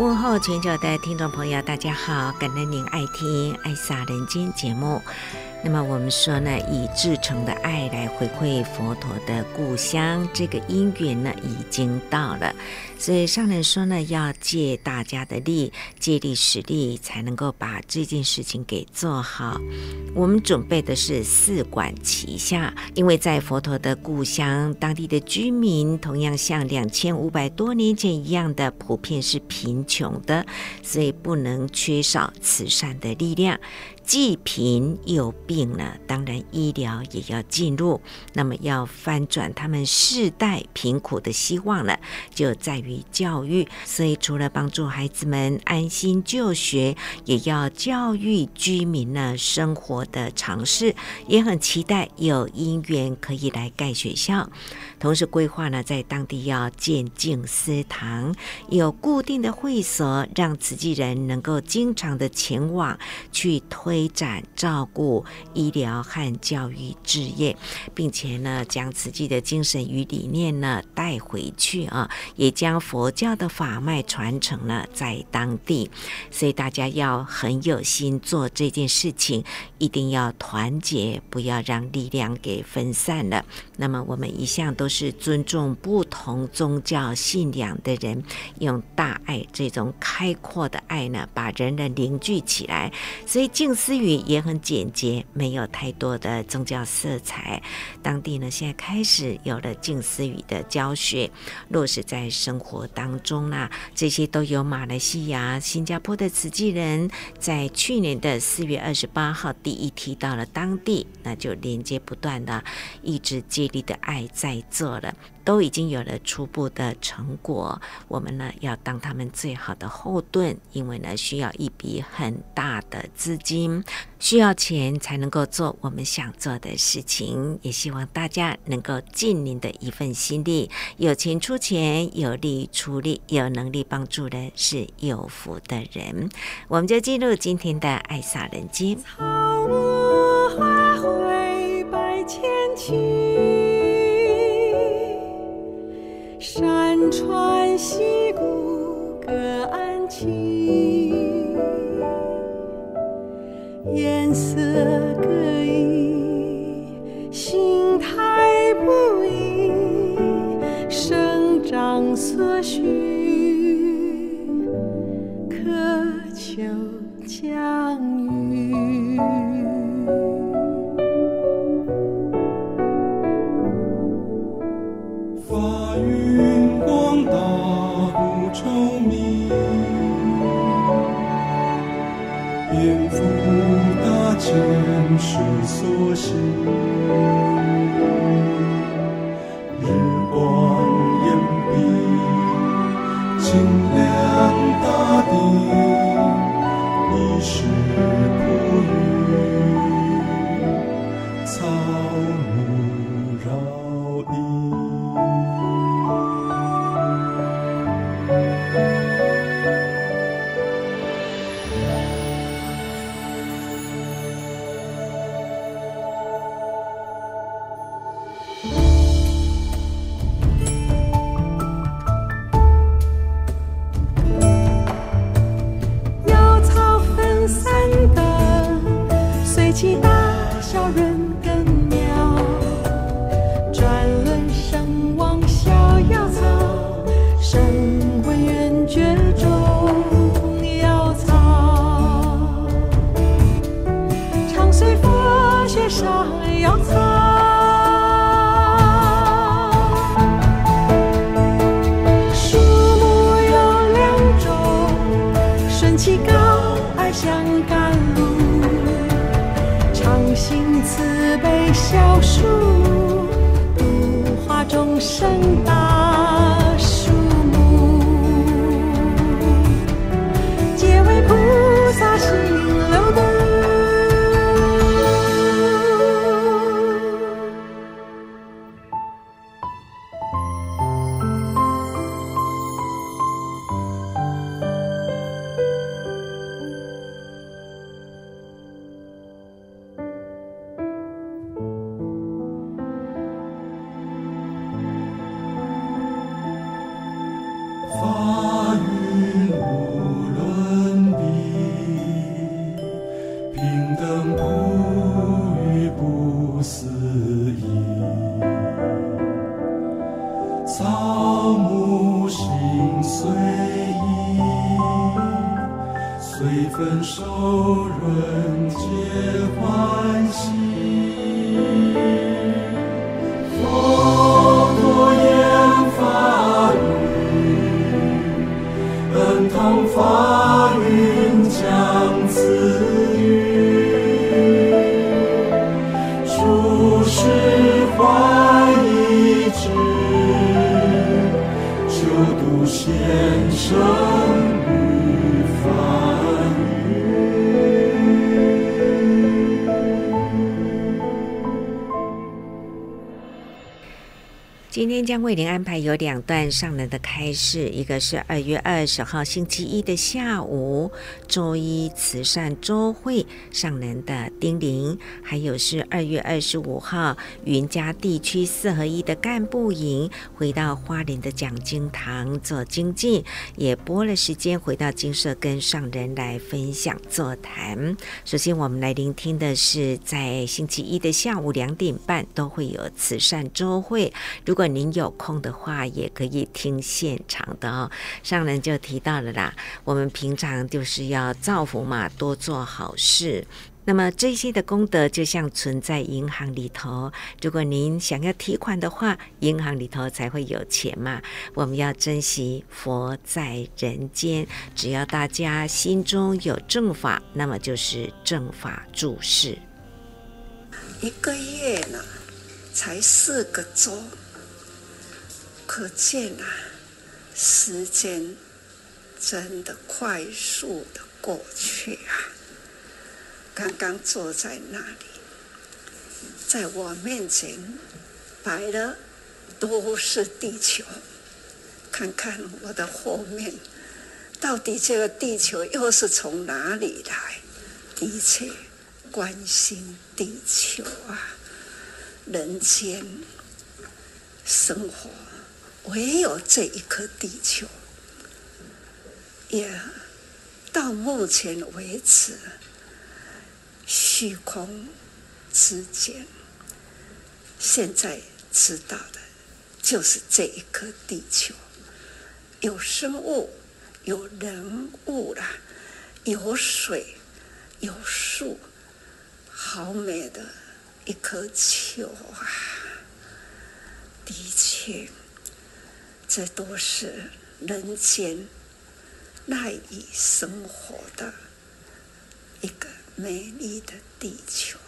问候全球的听众朋友，大家好，感恩您爱听《爱洒人间》节目。那么我们说呢，以至诚的爱来回馈佛陀的故乡，这个因缘呢已经到了。所以上人说呢，要借大家的力，借力使力，才能够把这件事情给做好。我们准备的是四管齐下，因为在佛陀的故乡，当地的居民同样像两千五百多年前一样的，普遍是贫穷的，所以不能缺少慈善的力量。既贫又病了，当然医疗也要进入。那么要翻转他们世代贫苦的希望了，就在于教育。所以除了帮助孩子们安心就学，也要教育居民呢生活的常识。也很期待有因缘可以来盖学校，同时规划呢在当地要建静思堂，有固定的会所，让慈济人能够经常的前往去推。开展照顾医疗和教育事业，并且呢，将慈济的精神与理念呢带回去啊，也将佛教的法脉传承了在当地。所以大家要很有心做这件事情，一定要团结，不要让力量给分散了。那么我们一向都是尊重不同宗教信仰的人，用大爱这种开阔的爱呢，把人人凝聚起来。所以静思语也很简洁，没有太多的宗教色彩。当地呢，现在开始有了静思语的教学，落实在生活当中啦。这些都由马来西亚、新加坡的慈济人在去年的四月二十八号第一梯到了当地，那就连接不断的，一直接力的爱在做了。都已经有了初步的成果，我们呢要当他们最好的后盾，因为呢需要一笔很大的资金，需要钱才能够做我们想做的事情。也希望大家能够尽您的一份心力，有钱出钱，有力出力，有能力帮助的是有福的人。我们就进入今天的爱洒人间。草木花卉百千顷山川溪谷各安栖，颜色各异，形态不一，生长所需，渴求降雨。前世所行，将为您安排有两段上人的开示，一个是二月二十号星期一的下午，周一慈善周会上人的叮咛，还有是二月二十五号云嘉地区四合一的干部营，回到花莲的讲经堂做精进，也拨了时间回到精舍跟上人来分享座谈。首先，我们来聆听的是在星期一的下午两点半都会有慈善周会，如果您。有空的话，也可以听现场的哦。上人就提到了啦，我们平常就是要造福嘛，多做好事。那么这些的功德就像存在银行里头，如果您想要提款的话，银行里头才会有钱嘛。我们要珍惜佛在人间，只要大家心中有正法，那么就是正法住世。一个月呢，才四个周。可见啊，时间真的快速的过去啊！刚刚坐在那里，在我面前摆的都是地球，看看我的后面，到底这个地球又是从哪里来？的确，关心地球啊，人间生活。唯有这一颗地球，也到目前为止，虚空之间，现在知道的，就是这一颗地球，有生物，有人物啦，有水，有树，好美的一颗球啊！的确。这都是人间赖以生活的一个美丽的地球，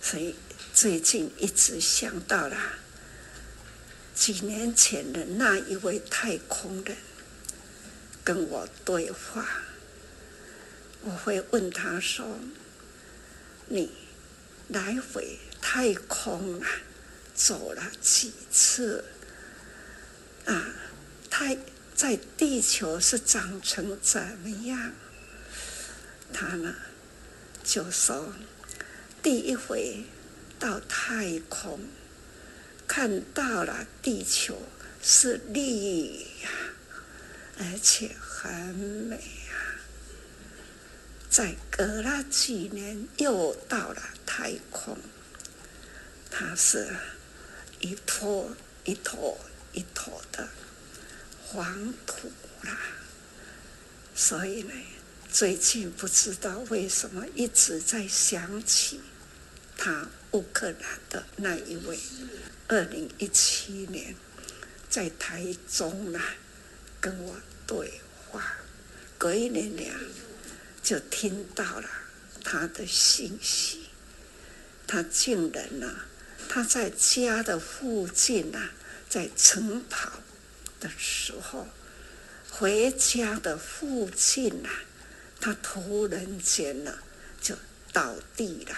所以最近一直想到了几年前的那一位太空人跟我对话，我会问他说：“你来回太空啊，走了几次？”啊，他在地球是长成怎么样？他呢就说，第一回到太空，看到了地球是绿呀，而且很美啊。再隔了几年，又到了太空，它是一坨一坨。一坨的黄土啦，所以呢，最近不知道为什么一直在想起他乌克兰的那一位，二零一七年在台中呢跟我对话，隔一年就听到了他的信息，他竟然呢他在家的附近啊，在晨跑的时候，回家的父亲啊，他突然间呢就倒地了，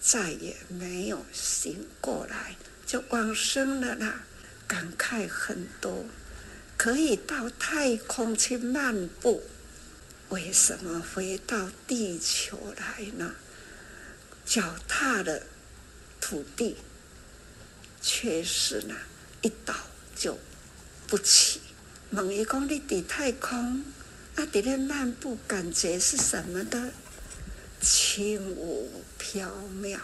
再也没有醒过来，就往生了啦。感慨很多，可以到太空去漫步，为什么回到地球来呢？脚踏的土地，却是呢一倒就不起。问伊讲你伫太空，啊，伫咧漫步，感觉是什么的？轻舞缥缈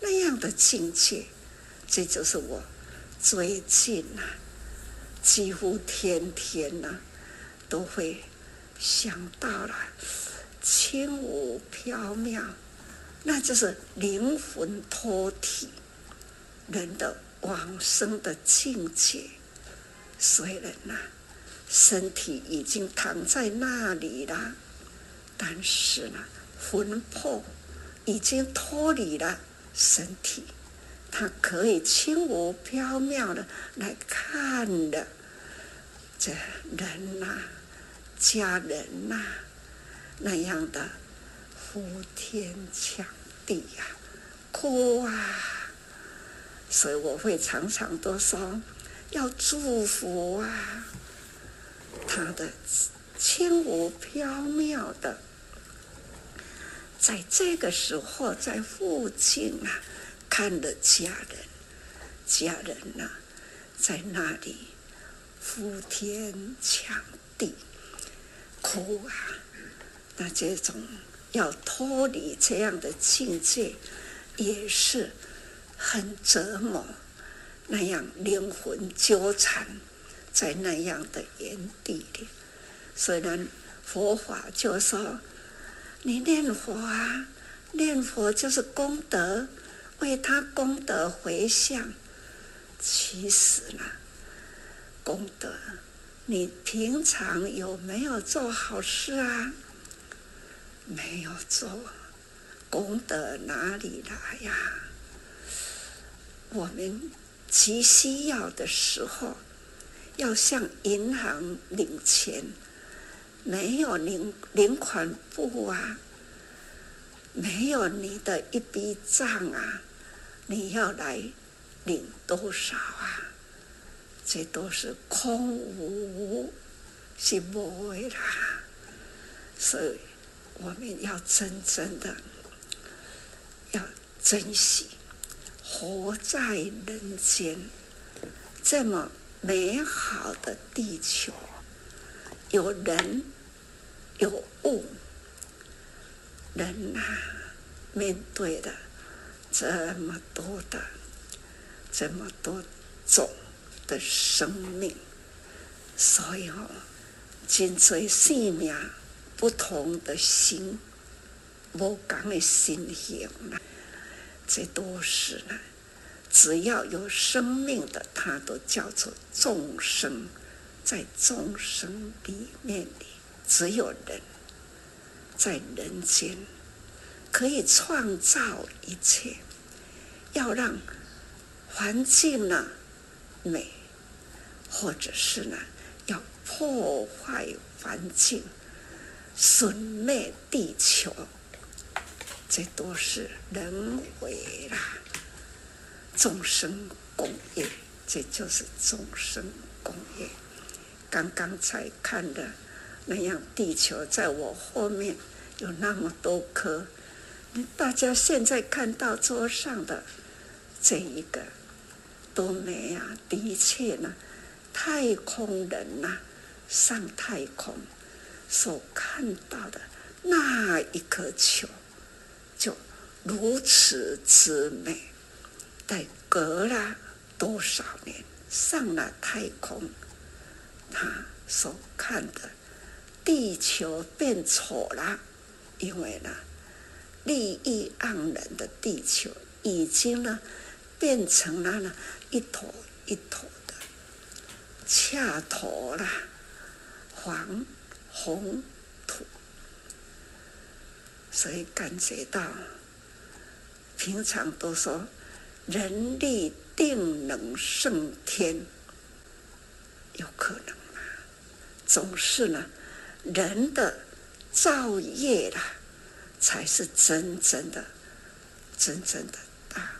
那样的境界，这就是我。最近呐，几乎天天呐，都会想到了轻舞缥缈，那就是灵魂脱体，人的往生的境界。虽然呐，身体已经躺在那里了，但是呢，魂魄已经脱离了身体。他可以轻无缥缈的来看的，这人呐、家人呐、那样的呼天抢地呀、啊，哭啊！所以我会常常都说要祝福啊，他的轻无缥缈的，在这个时候在附近啊。看着家人，家人呐、在那里呼天抢地，哭啊！那这种要脱离这样的境界，也是很折磨。那样灵魂纠缠在那样的原地里。虽然佛法就说，你念佛啊，念佛就是功德。为他功德回向，其实呢，功德，你平常有没有做好事啊？没有做，功德哪里来呀？我们急需要的时候，要向银行领钱，没有领领款簿啊，没有你的一笔账啊。你要来领多少啊？这都是空无，是无的啦。所以我们要真正的要珍惜活在人间这么美好的地球，有人有物，人呐、啊，面对的。这么多的，这么多种的生命，所以哦，真多生命不同的心，无同的心形啦，这都是呢。只要有生命的，它都叫做众生，在众生里面里，只有人，在人间。可以创造一切，要让环境呢美，或者是呢要破坏环境、损灭地球，这都是人为啦。众生共业，这就是众生共业。刚刚才看的那样，地球在我后面有那么多颗。大家现在看到桌上的这一个多美啊！的确呢，太空人呐、上太空所看到的那一颗球，如此之美。但隔了多少年上了太空，他所看的地球变丑了，因为呢。利益盎然的地球，已经呢变成了呢一坨一坨的恰坨了黄红土，所以感觉到平常都说人力定能胜天，有可能吗？总是呢，人的造业啦，才是真正的、真正的大，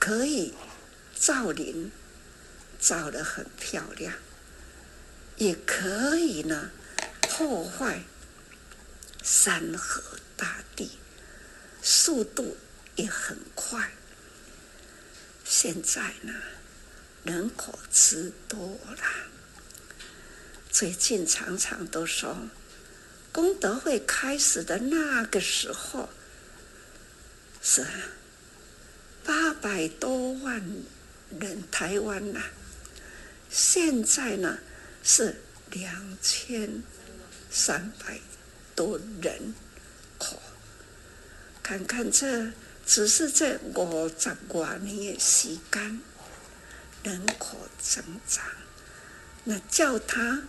可以造林，造得很漂亮，也可以呢破坏山河大地，速度也很快。现在呢，人口之多了，最近常常都说，功德会开始的那个时候是八百多万人台湾呐，现在呢是两千三百多人，看看这。只是这五十多年的时间，人口增长，那叫他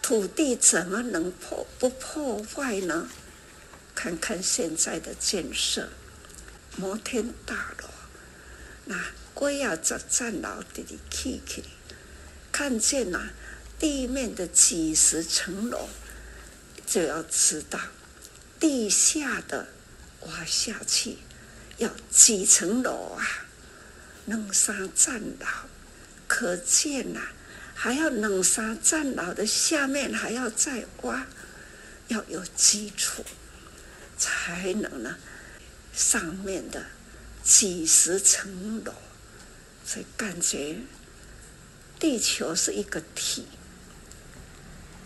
土地怎么能破不破坏呢？看看现在的建设，摩天大楼，那龟啊这站楼的的起起，看见呐、啊、地面的几十层楼，就要知道地下的挖下去。要几层楼啊？两三站楼，可见呐、啊，还要两三站楼的下面还要再挖，要有基础，才能呢，上面的几十层楼，所以感觉地球是一个体，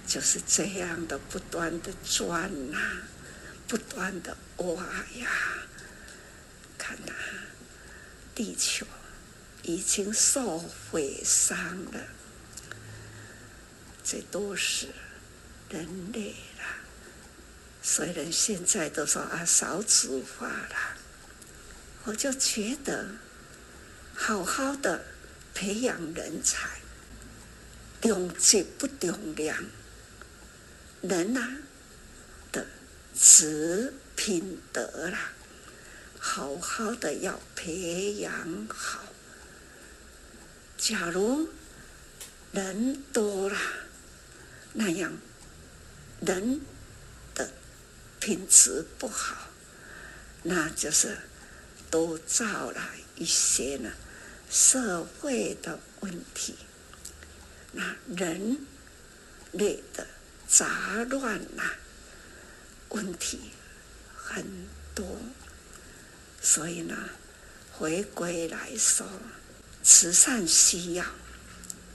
就是这样的不断的转呐、不断的哇呀。看呐，地球已经受毁伤了，这都是人类啦。虽然现在都说啊少子化了，我就觉得好好的培养人才，重质不重量，人呐的质品德啦。好好的要培养好。假如人多了，那样人的品质不好，那就是都造了一些呢社会的问题。那人类的杂乱呐，问题很多。所以呢，回归来说，慈善需要，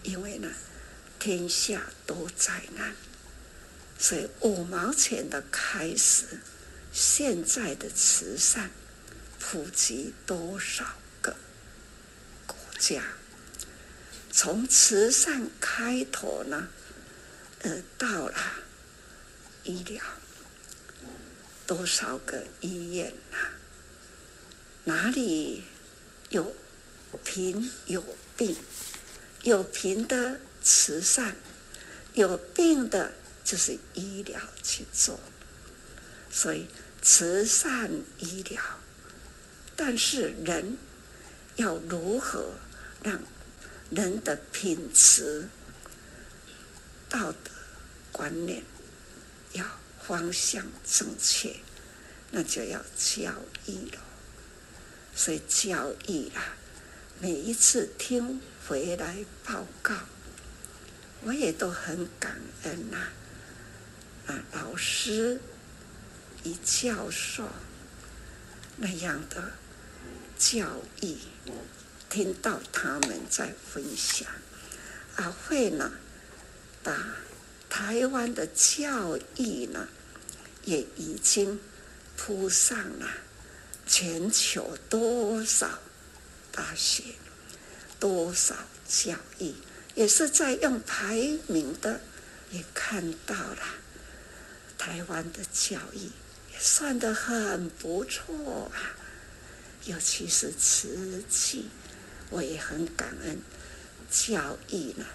因为呢，天下都灾难，所以五毛钱的开始，现在的慈善普及多少个国家？从慈善开头呢，呃，到了医疗，多少个医院啊？哪里有贫有病，有贫的慈善，有病的就是医疗去做。所以慈善医疗，但是人要如何让人的品质、道德观念要方向正确，那就要教育了。所以教育啊，每一次听回来报告，我也都很感恩呐。啊，老师与教授那样的教育，听到他们在分享，啊，会呢，把台湾的教育呢，也已经铺上了。全球多少大学，多少教育，也是在用排名的，也看到了台湾的教育也算得很不错啊，尤其是慈济，我也很感恩，教育呢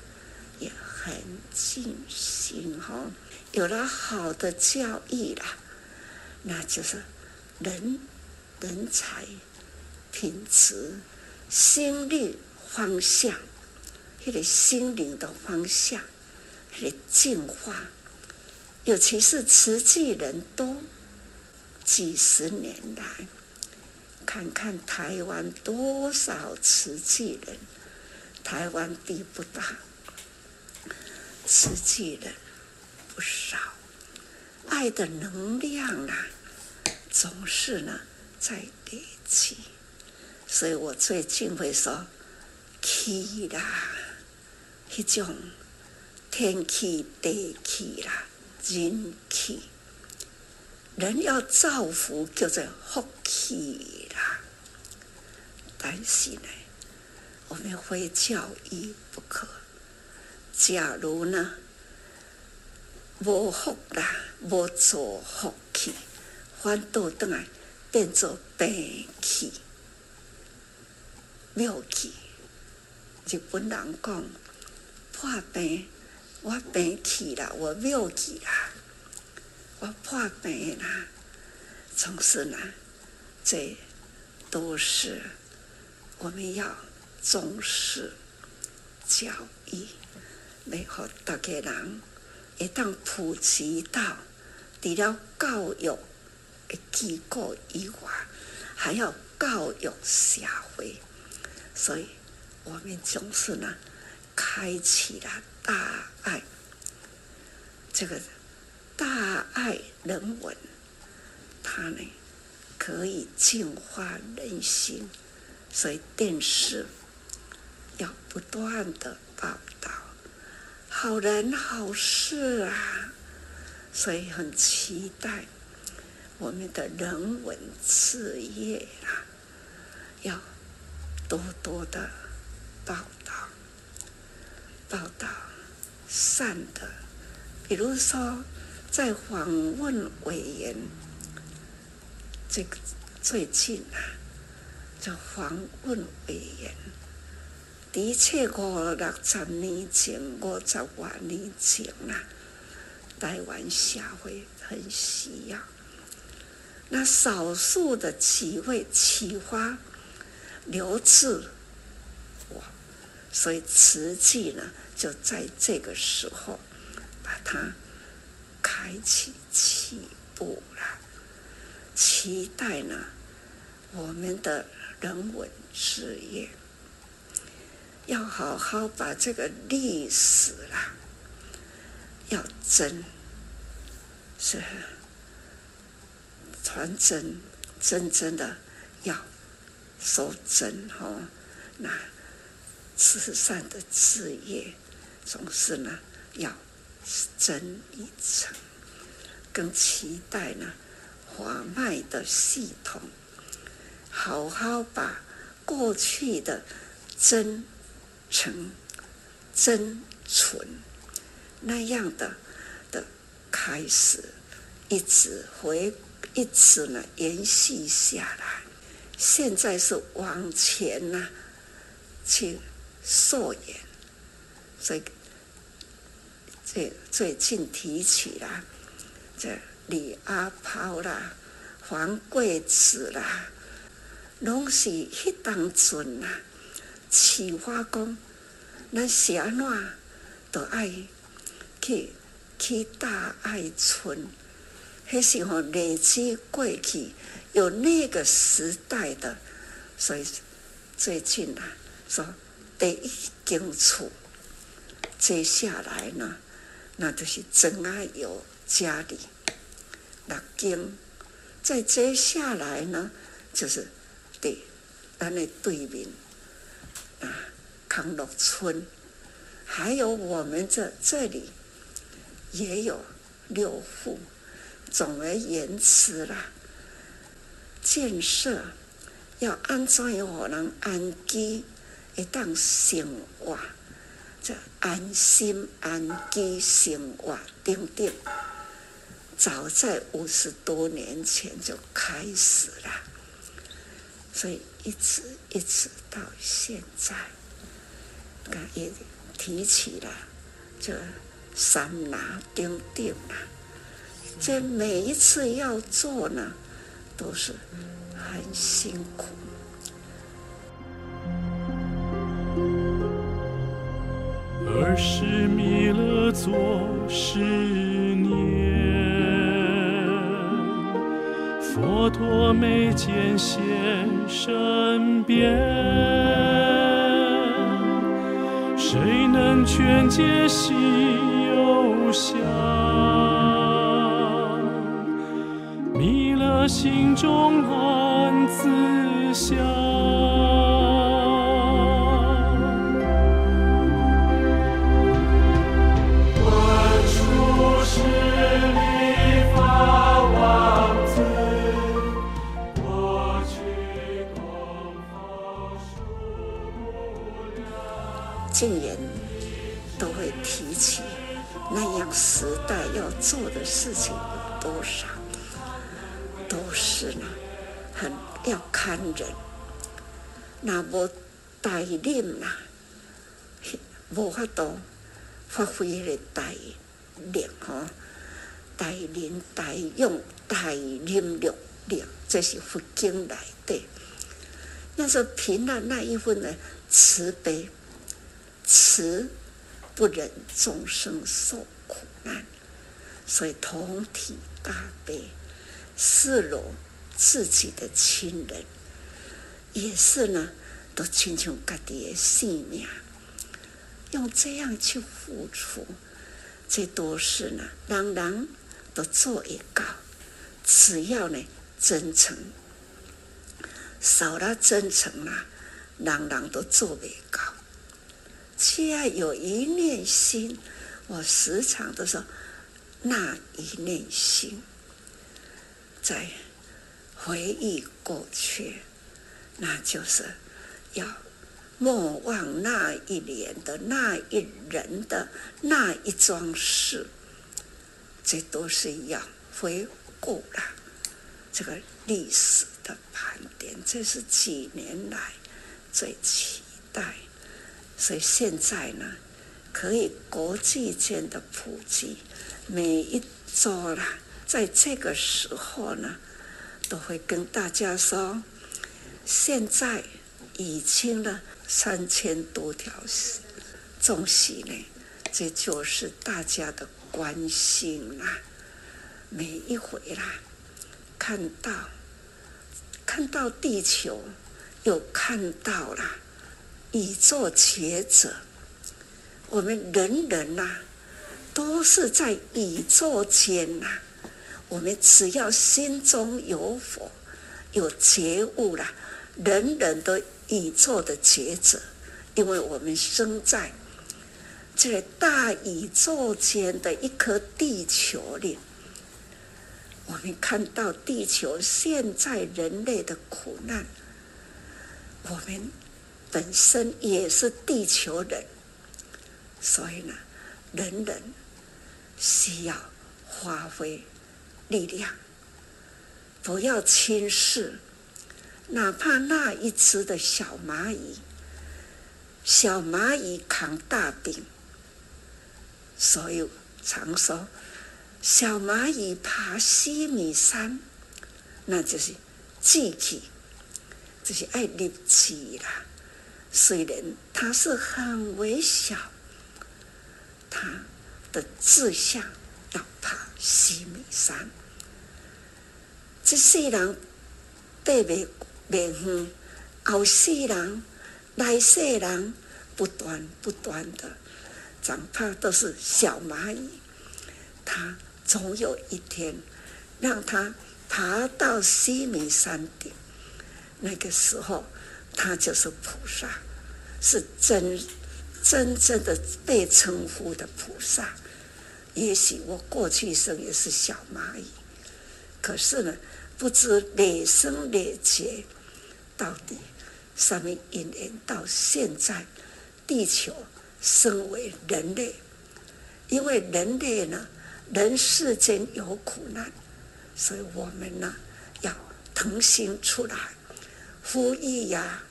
也很尽心哈，有了好的教育啦，那就是人。人才品质、心力方向，那个心灵的方向，那个净化，尤其是慈济人多，几十年来，看看台湾多少慈济人，台湾地不大，慈济人不少，爱的能量啊，总是呢在累积。所以我最近会说，气啦，一种天气、地气啦，人气，人要造福叫做福气啦。但是呢，我们非教育不可。假如呢，无福啦，无做福气，反倒转来变做病气。庙去，日本人讲破病，我病去了，我庙去了，我破病啦，总是呢，这都是我们要重视教育，来让大家人一旦普及到，除了教育的机构以外，还要教育社会。所以，我们总是呢，开启了大爱。这个大爱人文，它呢可以净化人心。所以电视要不断的报道好人好事啊。所以很期待我们的人文事业啊，要。多多的报道，报道善的，比如说在访问委员，这个最近啊，就访问委员，的确五六十年前、五十多年前啊，台湾社会很需要，那少数的几位启发。留志，我，所以瓷器呢，就在这个时候把它开启起步了。期待呢，我们的人文事业要好好把这个历史啦，要真，是传真，真真的要。收真哦，那慈善的事业总是呢要真一层，更期待呢华脉的系统，好好把过去的真诚、真纯那样的的开始，一直回一直呢延续下来。现在是往前呢、啊，去溯源，所以这最近提起了这李阿抛啦、黄桂子啦，拢是迄当阵呐，启发讲，咱是安怎都爱去去大爱村，迄时候累积过去。有那个时代的，所以最近啊，说第一经处，接下来呢，那就是真爱有家里六经，再接下来呢，就是对咱的对面啊康乐村，还有我们这这里也有六户，总而言之啦。建设要安装有可能安居，一旦生活，这安心安居生活等等，早在五十多年前就开始了，所以一直一直到现在，刚提起来就三拿钉钉啊！这每一次要做呢，都是很辛苦。而是弥勒作十年。佛陀眉间现身边，谁能劝解心忧相？弥勒心中暗自想。事情有多少，都是呢，很要看人。那无带领啦，无法度发挥的带领哈，带领带用带领力量，这是佛经来的。要说凭了那一份的慈悲。慈不忍众生受苦难，所以同体大悲，视若自己的亲人，也是呢，都亲像家己的性命，用这样去付出，这都是呢，人人都做得到。只要呢真诚，少了真诚啦，人人都做不到。只要有一念心，我时常都说，那一念心，在回忆过去，那就是要莫忘那一年的那一人的那一桩事，这都是要回顾了这个历史的盘点，这是几年来最期待。所以现在呢，可以国际间的普及，每一周啦，在这个时候呢，都会跟大家说，现在已经了三千多条众生呢，这就是大家的关心啦。每一回啦，看到看到地球，又看到了。宇宙学者，我们人人呐、啊，都是在宇宙间呐。我们只要心中有佛，有觉悟了，人人都宇宙的觉者，因为我们生在这大宇宙间的一颗地球里，我们看到地球现在人类的苦难，我们。本身也是地球人，所以呢，人人需要发挥力量，不要轻视，哪怕那一只的小蚂蚁，小蚂蚁扛大饼，所以常说，小蚂蚁爬西米山，那就是志气，就是爱立志啦。虽然他是很微小，他的志向要爬西米山。这世人爬不不远，后世人来世人不断不断的，长怕都是小蚂蚁。他总有一天让他爬到西米山顶，那个时候。他就是菩萨，是真真正的被称呼的菩萨。也许我过去生也是小蚂蚁，可是呢，不知哪生哪劫到底什么因缘，到现在地球身为人类，因为人类呢，人世间有苦难，所以我们呢要腾心出来呼吁呀。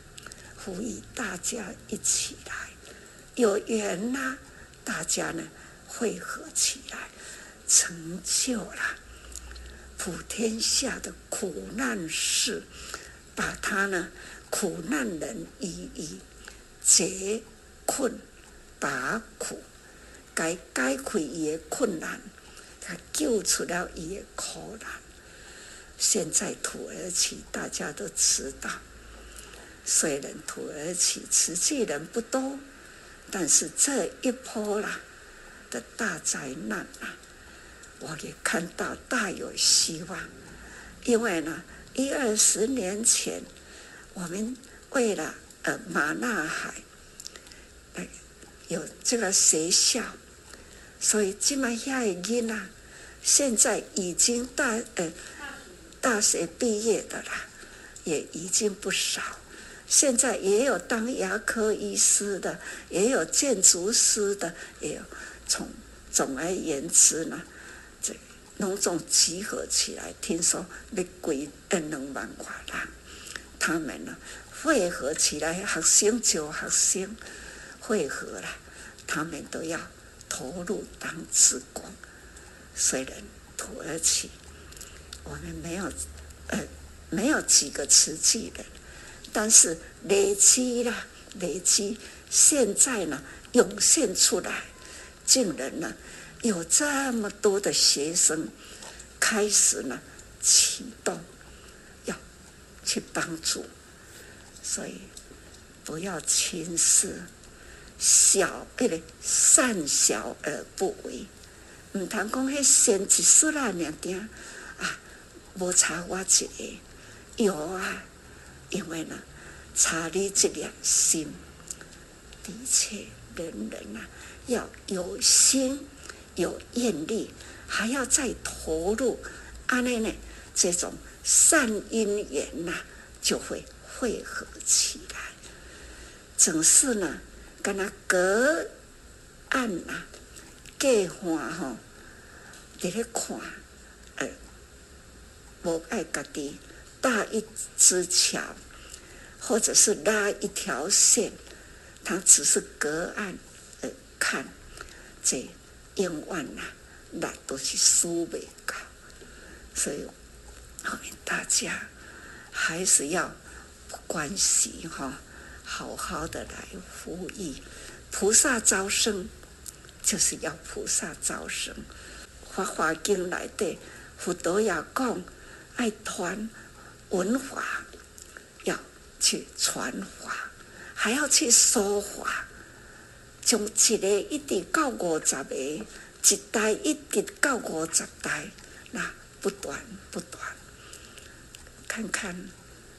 呼吁大家一起来，有缘呐、大家呢汇合起来，成就了普天下的苦难事，把他呢苦难人一一解困拔苦，该解开伊的困难，他救出了伊的苦难。现在土耳其大家都知道，虽然土耳其实际人不多，但是这一波啦的大灾难啊，我也看到大有希望。因为呢，一二十年前，我们为了呃马纳海，哎，有这个学校，所以这么下一个呢，现在已经大呃。大学毕业的啦，也已经不少。现在也有当牙科医师的，也有建筑师的，也有从总而言之呢，这农种集合起来，听说要归二两万块啦。他们呢，汇合起来，学生就学生汇合了，他们都要投入当职工。虽然土耳其。我们没有，呃，没有几个瓷器人，但是累积了，累积，现在呢，涌现出来，竟然呢，有这么多的学生开始呢启动，要去帮助，所以不要轻视小，哎，善小而不为，唔通讲迄先一世啦，两点啊。无差我一个，有啊，因为呢，差你这两心，的确，人人啊，要有心，有愿力，还要再投入，安尼呢，这种善因缘呐，就会汇合起来。总是呢，跟那隔岸呐，隔岸吼，在咧看。我爱家己搭一支桥，或者是拉一条线，它只是隔岸看，这永远呐，那都是输未高。所以我们大家还是要关心哈，好好的来呼吁菩萨招生，就是要菩萨招生。法华经来的佛陀要讲。爱传文化，要去传法，还要去说法，从一个一直到五十个，一代一直到五十代，那不断不断。看看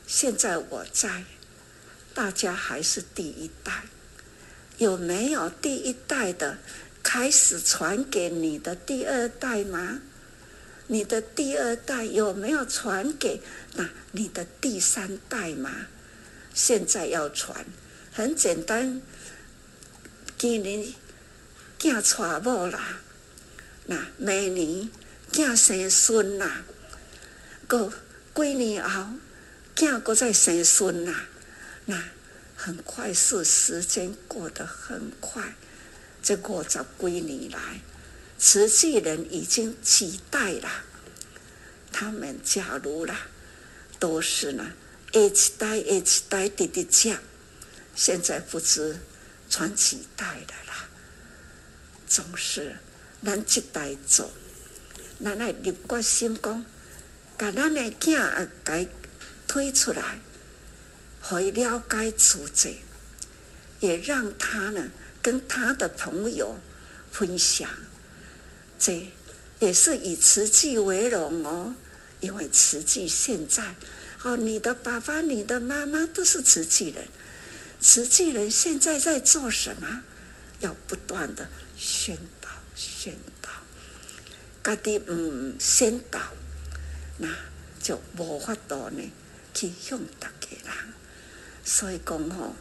现在我在，大家还是第一代，有没有第一代的开始传给你的第二代吗？你的第二代有没有传给那你的第三代吗？现在要传，很简单，今年囝娶某啦，那明年囝生孙啦，过几年后囝搁再生孙啦，那很快速，时间过得很快，这过十几年来。慈济人已经几代了，他们加入了，都是呢，一代一代的的讲，现在不知传几代的啦，总是咱这代做，咱来立决心讲，把咱的囝儿给推出来，会了解自己，也让他呢跟他的朋友分享。这也是以慈济为荣哦，因为慈济现在哦，你的爸爸、你的妈妈都是慈济人，慈济人现在在做什么？要不断的宣导、宣导，家己唔宣导，那就无法度呢去向大家人。所以讲哦，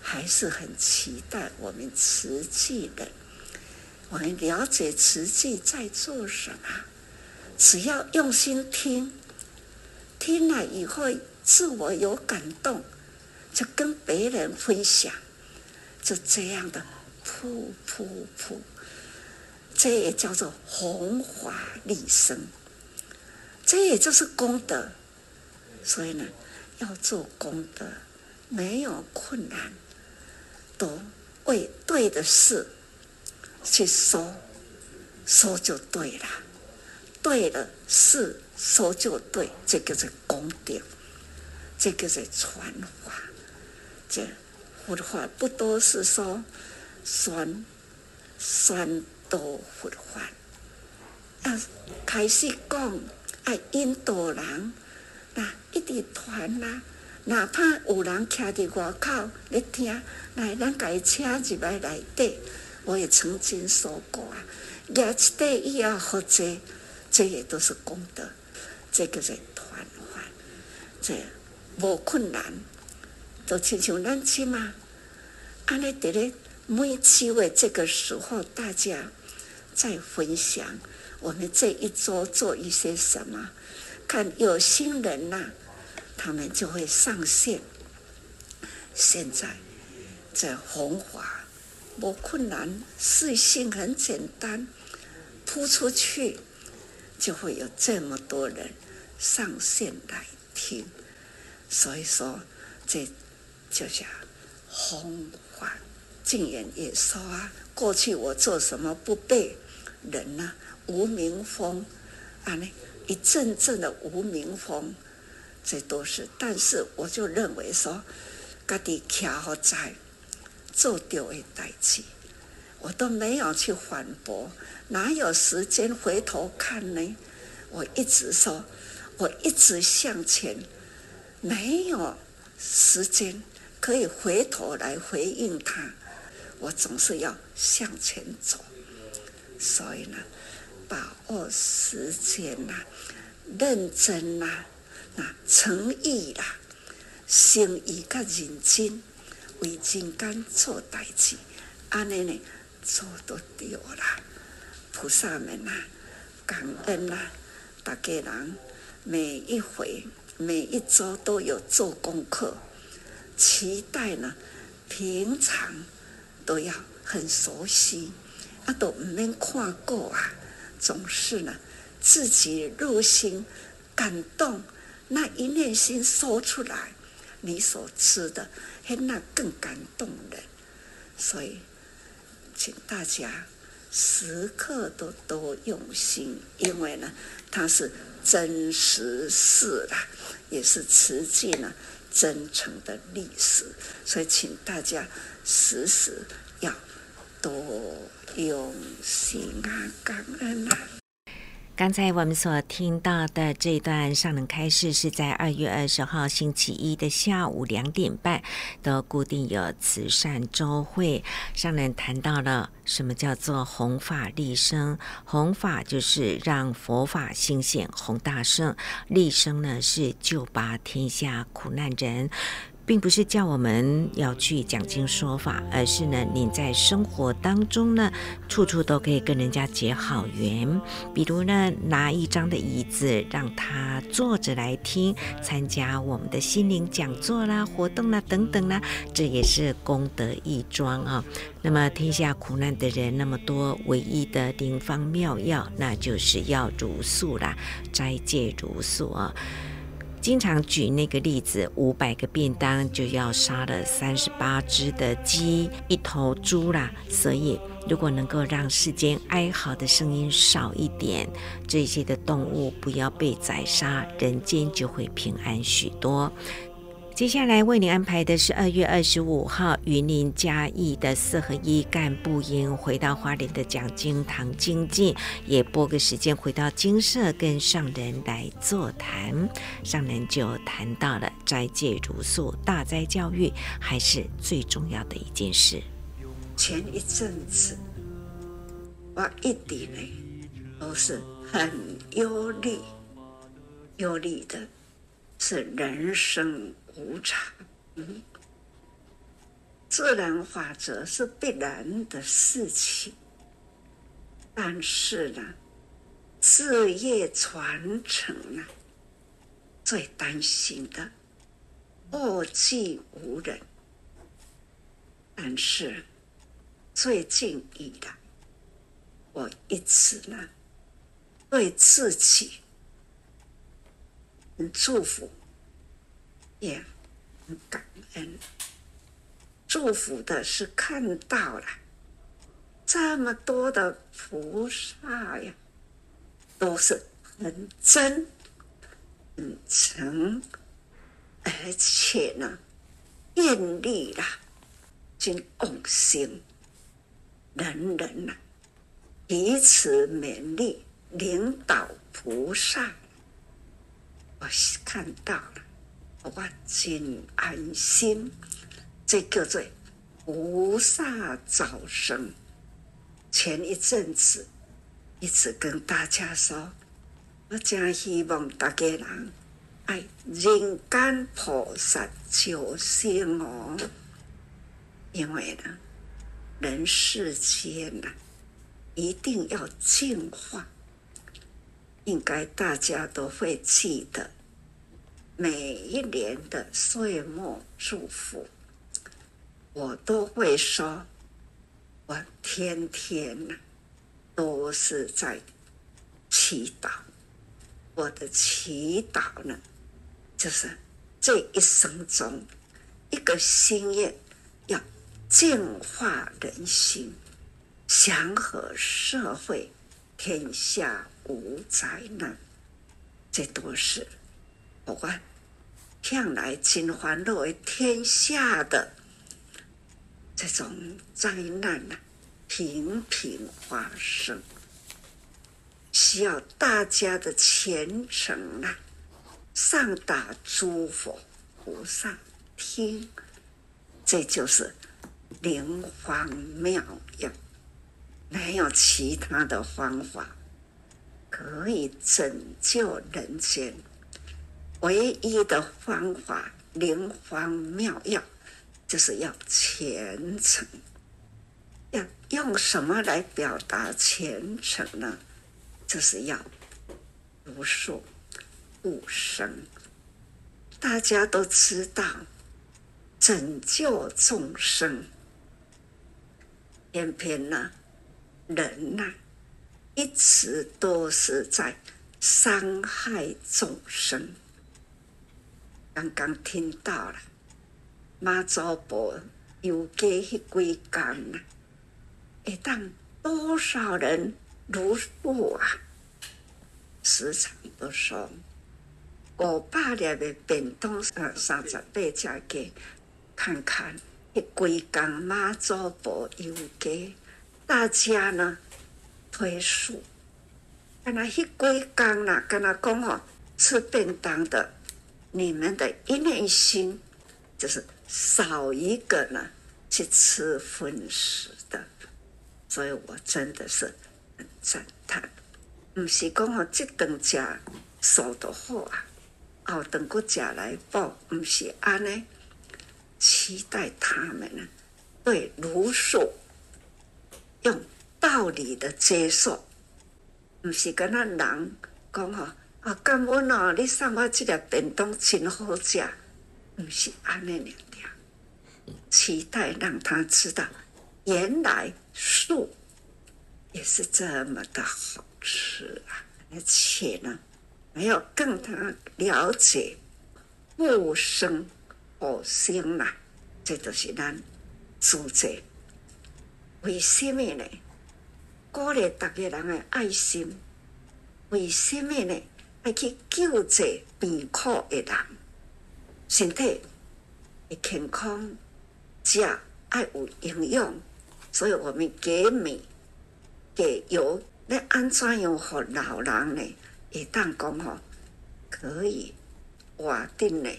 还是很期待我们慈济人。我们了解慈济在做什么，只要用心听，听了以后自我有感动，就跟别人分享，就这样的噗噗噗，这也叫做弘法利生，这也就是功德。所以呢，要做功德，没有困难，都为对的事。去说，说就对了，对了是说就对，这个是功德，这个是传法。这佛法不都是说宣宣导佛法？啊，开始讲爱引导人，那一直传啦。哪怕有人徛伫外口来听，来咱家车入来内底，我也曾经说过啊。廿七代以后或者，这也都是功德。这个是团法，这无困难，都亲像咱起嘛。安尼在咧每七月这个时候，大家在分享我们这一周做一些什么，看有心人呐、他们就会上线。现在这弘法不困难，事情很简单，铺出去就会有这么多人上线来听。所以说，这就叫弘法。净言也说啊，过去我做什么不被人呢、无名风啊，那一阵阵的无名风。这都是，但是我就认为说，家己徛好在做掉的代志，我都没有去反驳，哪有时间回头看呢？我一直说，我一直向前，没有时间可以回头来回应他，我总是要向前走，所以呢，把握时间呐、认真呐、啊。那诚意啦，心意较认真，为人间做代志，安尼呢做都对啦。菩萨们呐，感恩呐，大家人每一回、每一周都有做功课，期待呢，平常都要很熟悉，啊，都唔免看过啊，总是呢自己入心感动。那一念心说出来，你所知的，嘿那更感动人。所以，请大家时刻都多用心，因为呢，它是真实事啦，也是实际呢真诚的历史。所以，请大家时时要多用心啊，感恩啊。刚才我们所听到的这段上人开示，是在二月二十号星期一的下午两点半，都固定有慈善周会。上人谈到了什么叫做弘法利生，弘法就是让佛法兴显弘大圣，利生呢是救拔天下苦难人。并不是叫我们要去讲经说法，而是呢，你在生活当中呢，处处都可以跟人家结好缘。比如呢，拿一张的椅子让他坐着来听，参加我们的心灵讲座啦、活动啦等等啦，这也是功德一桩啊。那么天下苦难的人那么多，唯一的灵方妙药，那就是要茹素啦，斋戒茹素啊。经常举那个例子，五百个便当就要杀了三十八只的鸡，一头猪啦。所以，如果能够让世间哀嚎的声音少一点，这些的动物不要被宰杀，人间就会平安许多。接下来为您安排的是二月二十五号云林嘉义的四合一干部营，回到花莲的讲经堂精进，也拨个时间回到精舍跟上人来座谈。上人就谈到了斋戒茹素，大斋教育还是最重要的一件事。前一阵子，我一直呢都是很忧虑，忧虑的是人生。无常，自然法则是必然的事情，但是呢，事业传承呢，最担心的，后继无人。但是最近以来，我一直呢，对自己祝福。也很感恩，祝福的是看到了这么多的菩萨呀，都是很真、很诚，而且呢，愿力啦，尽往生，人人呐、啊，彼此勉励，领导菩萨。我看到了，我真安心。这叫做菩萨早生。前一阵子一直跟大家说，我真希望大家人爱人间菩萨救生哦，因为呢，人世间呢，一定要净化。应该大家都会记得，每一年的岁末祝福，我都会说，我天天呢都是在祈祷。我的祈祷呢，就是这一生中一个心愿，要净化人心，祥和社会，天下无灾难，这都是我向来尽欢乐为天下的这种灾难呐，频频发生，需要大家的虔诚呐，上达诸佛菩萨听，这就是灵方妙药，没有其他的方法。可以拯救人间，唯一的方法，灵方妙药，就是要虔诚。要用什么来表达虔诚呢？就是要如数不生。大家都知道，拯救众生，偏偏呢，人呐、啊。一直都是在伤害众生。刚刚听到了妈祖婆游街迄几天呐，会当多少人如数啊？时常都说五百粒的便当，呃，三十八家给看看，迄几天妈祖婆游街，大家呢？推数，跟他一归刚了，跟他讲哦，吃便当的，你们的一念一心就是少一个呢，去吃荤食的，所以我真的是很赞叹。不是讲哦，这顿家受得好啊，后顿个家来报，不是安呢，期待他们呢，对如数用。道理的接受，不是跟那人讲吼啊，感恩哦，你送我即个便当真好食，毋是安尼两条，期待让他知道，原来素也是这么的好吃啊，而且呢，还要更他了解不生不息呐，这都是咱主责。为什么呢？鼓励大家人的爱心，为什么呢？爱去救济病苦的人，身体会健康，食爱有营养，所以我们给米给油，那安怎样和老人呢？会当讲吼，可以活定呢，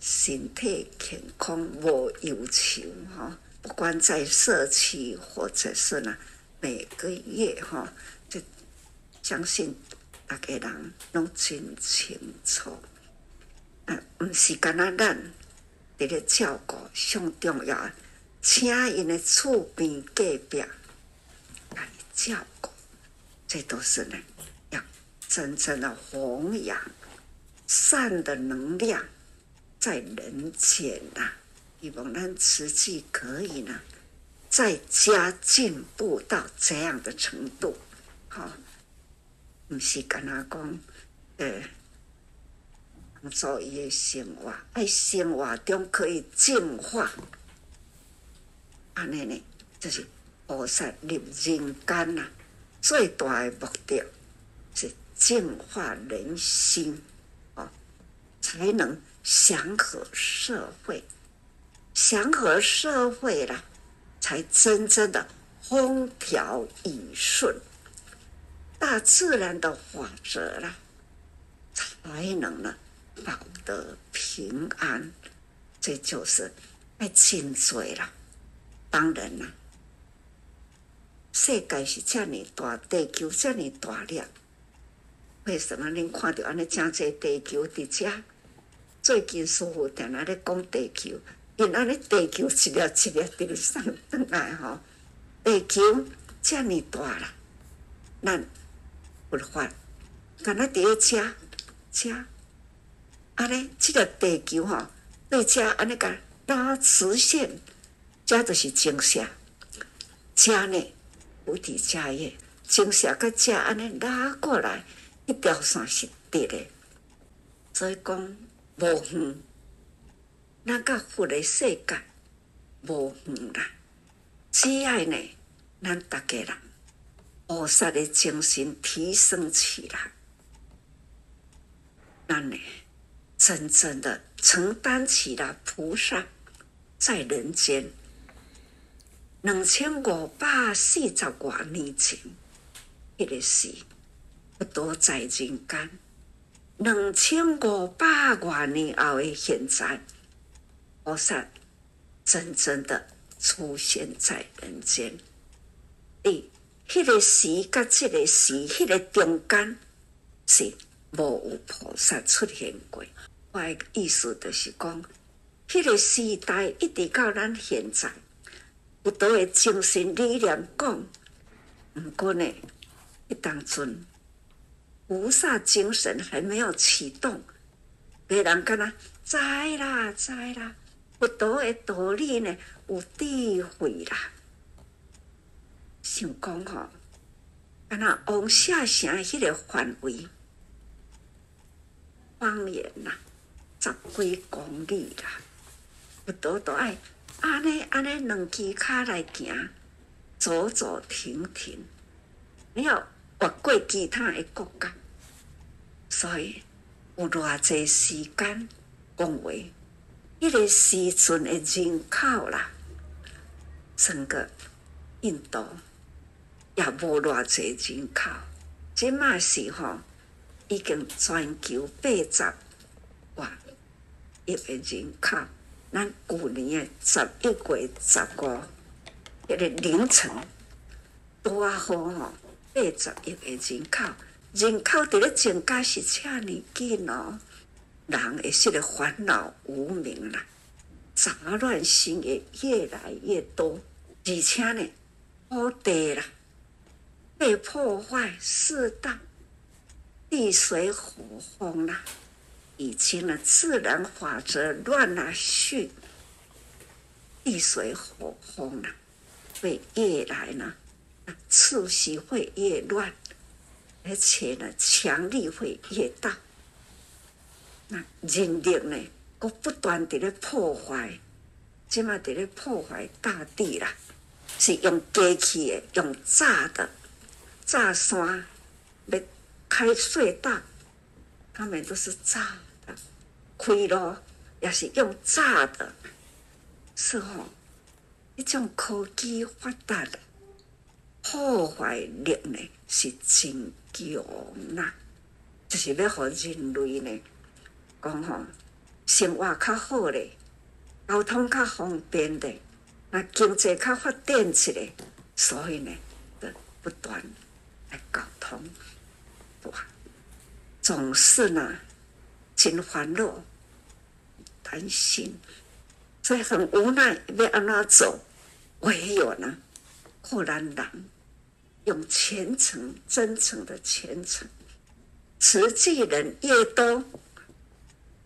身体健康无忧愁哈，不管在社区或者是呢。每个月哈，就相信大家人拢真清楚。啊，唔是干那咱伫咧照顾上重要，请因的厝边隔壁来照顾，这都是呢，要真正的弘扬善的能量在人间呐。希望咱慈济可以呢。再加进步到这样的程度，好、哦，不是跟他讲，呃，做一些生活，爱生活中可以净化，安尼呢，就是菩萨入人间啊，最大的目的是净化人心，哦，才能祥和社会，祥和社会了，才真正的风调雨顺，大自然的法则了，才能呢保得平安。这就是爱真罪了。当然啦，世界是这么大，地球这么大了，为什么您看到安尼这么多地球伫遮？最近师父定在咧讲地球，因安尼地球一粒一粒地上转来吼，地球这么大了，咱佛法敢若伫咧遮遮，安尼这个地球吼，对遮安尼个拉直线。这就是金色，这呢无底迦叶，金色个这安尼拉过来，一条线是直的，所以讲无远，那个佛的世界无远啦。只要呢，咱大家人菩萨的精神提升起来，那你，真正的承担起了菩萨在人间。两千五百四十多年前，迄个是不多在人间。两千五百多年后的现在，菩萨真正的出现在人间。迄个时甲这个时，迄个中间是无有菩萨出现过。我的意思就是讲，迄个时代一直到咱现在。有多的精神力量讲，不过呢，迄当阵菩萨精神还没有启动，别人敢若知啦知啦，佛陀的道理呢有智慧啦。想讲吼，敢若往下城迄个范围，方圆呐十几公里啦，佛陀都爱。安尼安尼，两支脚来行，走走停停，你要越过其他的国家，所以有偌济时间讲话，迄个时阵的人口啦，整个印度也无偌济人口，即嘛是吼已经全球八十万亿个人口。咱旧年诶十一月十五，迄个凌晨拄啊好吼，八十亿个人口，人口伫咧增加是遮尔紧哦，人会说个烦恼无明啦，杂乱心也越来越多，而且呢，土地啦被破坏四大，地水火风啦。已经了，自然法则乱了序，地水火风啦，会越来呢，次序会越乱，而且呢，强力会越大。那人力呢，都不断地咧破坏，即嘛地咧破坏大地啦，是用机器的，用炸的，炸山，要开隧道，他们都是炸的。开路也是用炸的，是吼，一种科技发达的，破坏力呢是真强呐，就是要让人类呢讲吼生活较好嘞，交通较方便的，那经济较发展起来，所以呢，不断来沟通，哇，总是呢。真烦恼。担心，所以很无奈，要按哪走？唯有呢，豁然人用虔诚、真诚的虔诚，持戒人越多，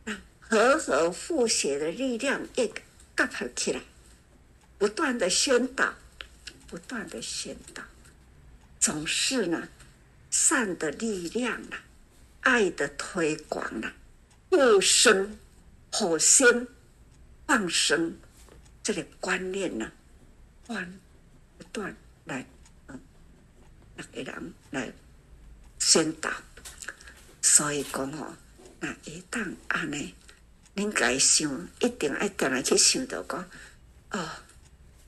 让和合护协的力量越结合起来，不断的宣导，不断的宣导，总是呢，善的力量呢，爱的推广呢，不生。火星放生这个观念呢，不断不断来，嗯，那个人来宣导。所以讲吼，那一旦安尼，恁该想，一定爱定来去想到讲，哦，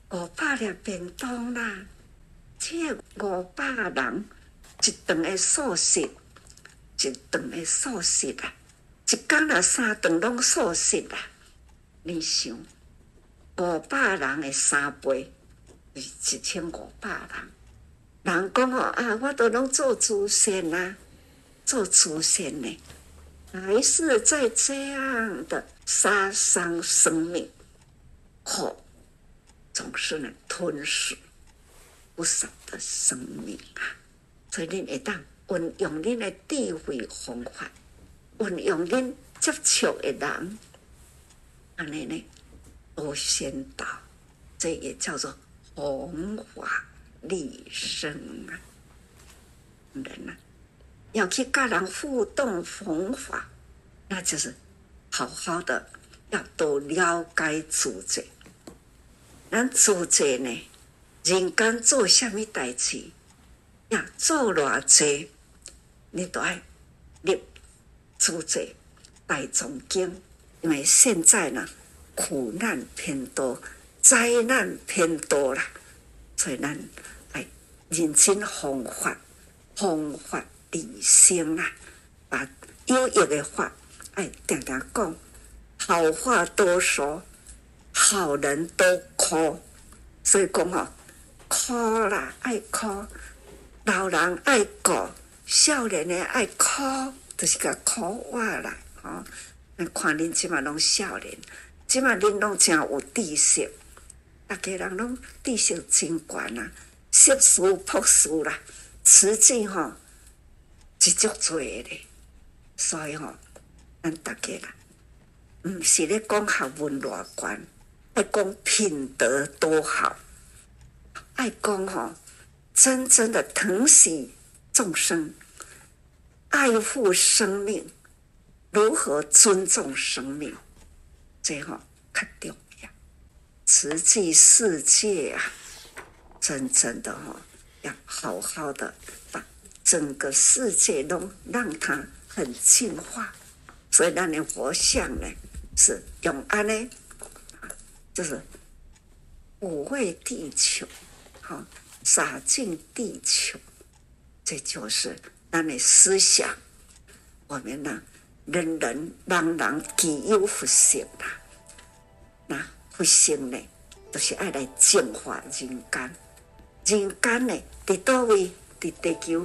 五百粒便当啦，这五百人一顿的素食，一顿的素食啊，一天啊三顿拢素食啊。你想，五百人的三倍，是一千五百人。人讲哦，啊，我都拢做祖先啊。做祖先呢，还是在这样的杀伤生命，后总是能吞噬不少的生命啊！所以你一旦运用你的智慧方法，运用你接触的人，安尼呢，多先导，这也叫做弘法利生啊，人啊。要去跟人互动弘法，那就是好好的要多了解自己。咱自己呢，人间做虾米代志，呀，做偌济，你都爱立自己大众经。因为现在呢，苦难偏多，灾难偏多啦，所以咱爱认真方法，方法。理性啊，把有益的话爱定定讲，好话多说，好人多哭，所以讲哦，哭啦爱哭，老人爱顾，少年的爱哭，就是个哭话啦。哦，看恁即马拢少年，即马恁拢真有知识，大家人拢知识真悬啊，识书朴书啦，实际吼。是足多的，所以吼，咱大家啦，毋是咧讲学问偌悬，爱讲品德多好，爱讲吼，真正的疼惜众生，爱护生命，如何尊重生命，这吼较重要。慈济世界啊，真正的吼，要好好的把。整个世界都让它很净化，所以那年佛像呢是永安呢，就是抚慰地球，好洒进地球，这就是那年思想。我们呢，人人人人具有佛性呐，那佛性呢，都、就是爱来净化人间。人间呢，在多位在地球。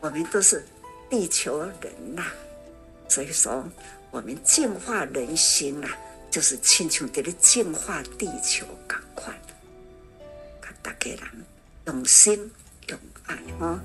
我们都是地球人呐、所以说我们净化人心啊，就是亲像在咧净化地球同款，看大家人用心用爱哦。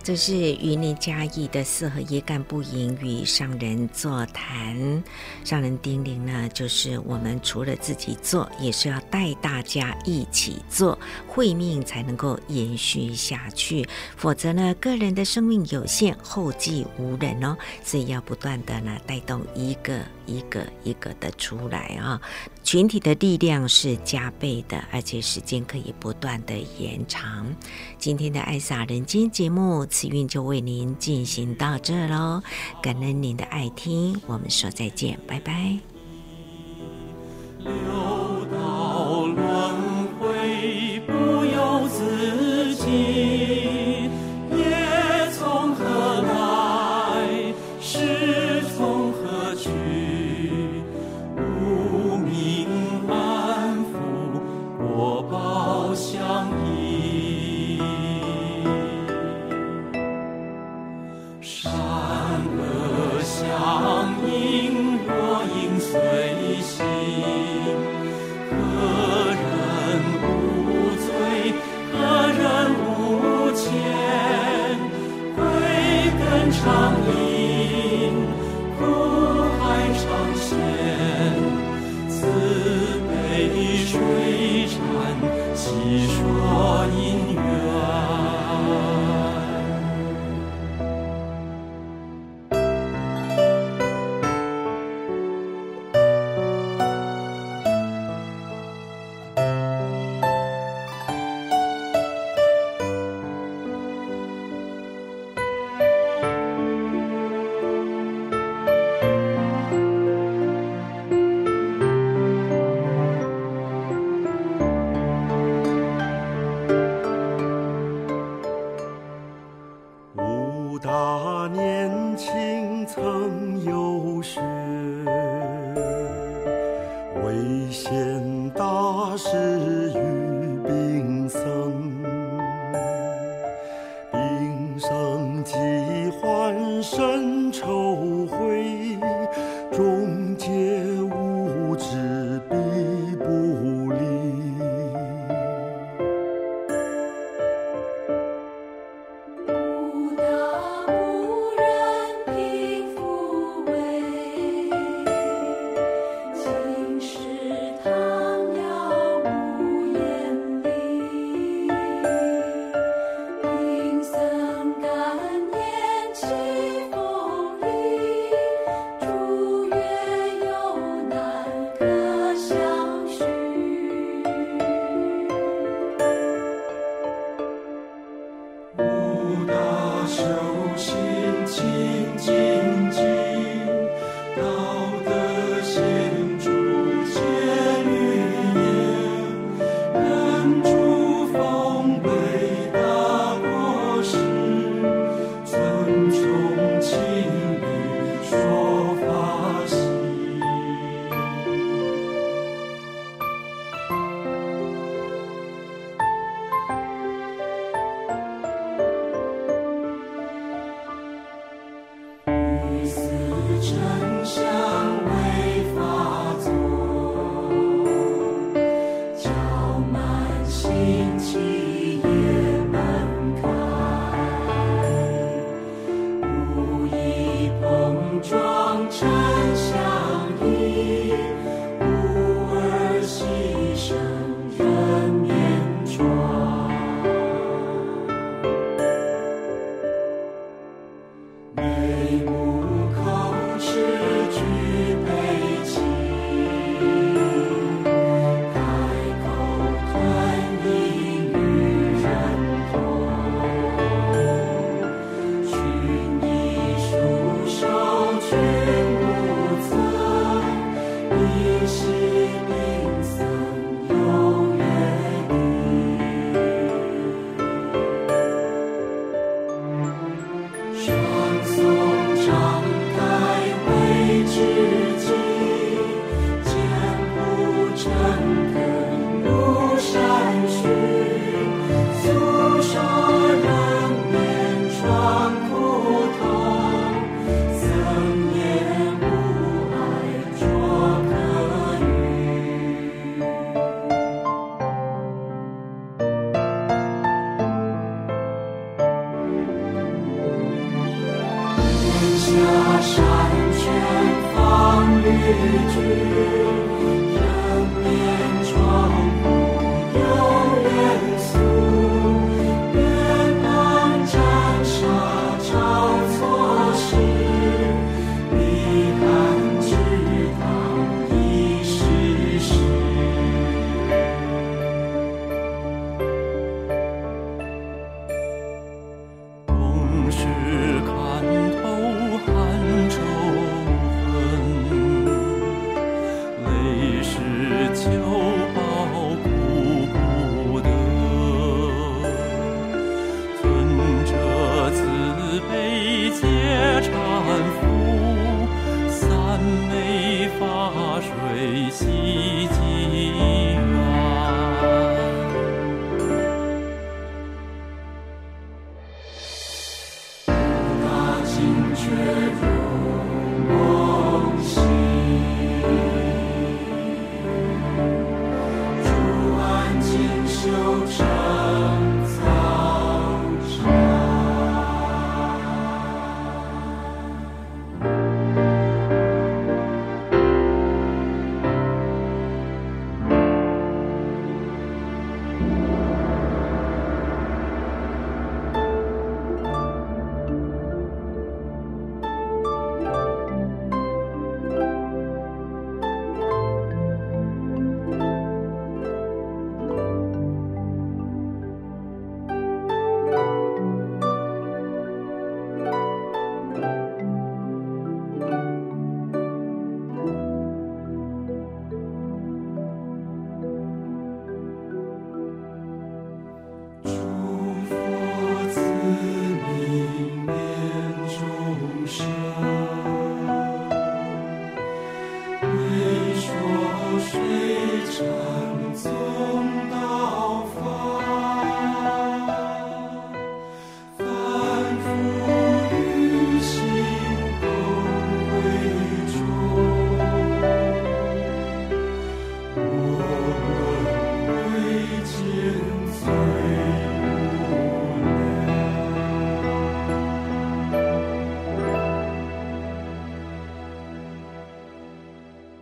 这是云林嘉义的四合一干部营与上人座谈，上人叮咛呢，就是我们除了自己做，也是要带大家一起做，慧命才能够延续下去。否则呢，个人的生命有限，后继无人哦。所以要不断的呢，带动一个一个一个的出来啊。群体的力量是加倍的，而且时间可以不断的延长。今天的爱洒人间节目，慈运就为您进行到这喽，感恩您的爱听，我们说再见，拜拜。解缠缚，三昧法水洗